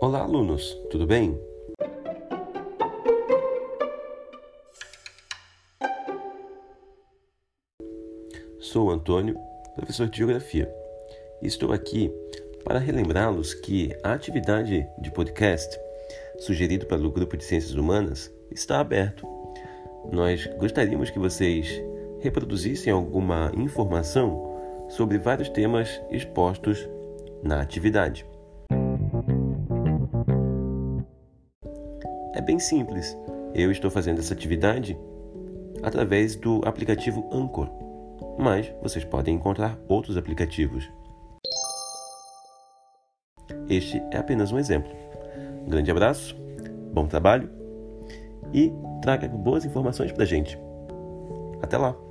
Olá, alunos, tudo bem? Sou Antônio, professor de Geografia, e estou aqui para relembrá-los que a atividade de podcast sugerido pelo Grupo de Ciências Humanas está aberto. Nós gostaríamos que vocês reproduzissem alguma informação sobre vários temas expostos na atividade. É bem simples. Eu estou fazendo essa atividade através do aplicativo Anchor, mas vocês podem encontrar outros aplicativos. Este é apenas um exemplo. Um grande abraço, bom trabalho e traga boas informações para a gente. Até lá!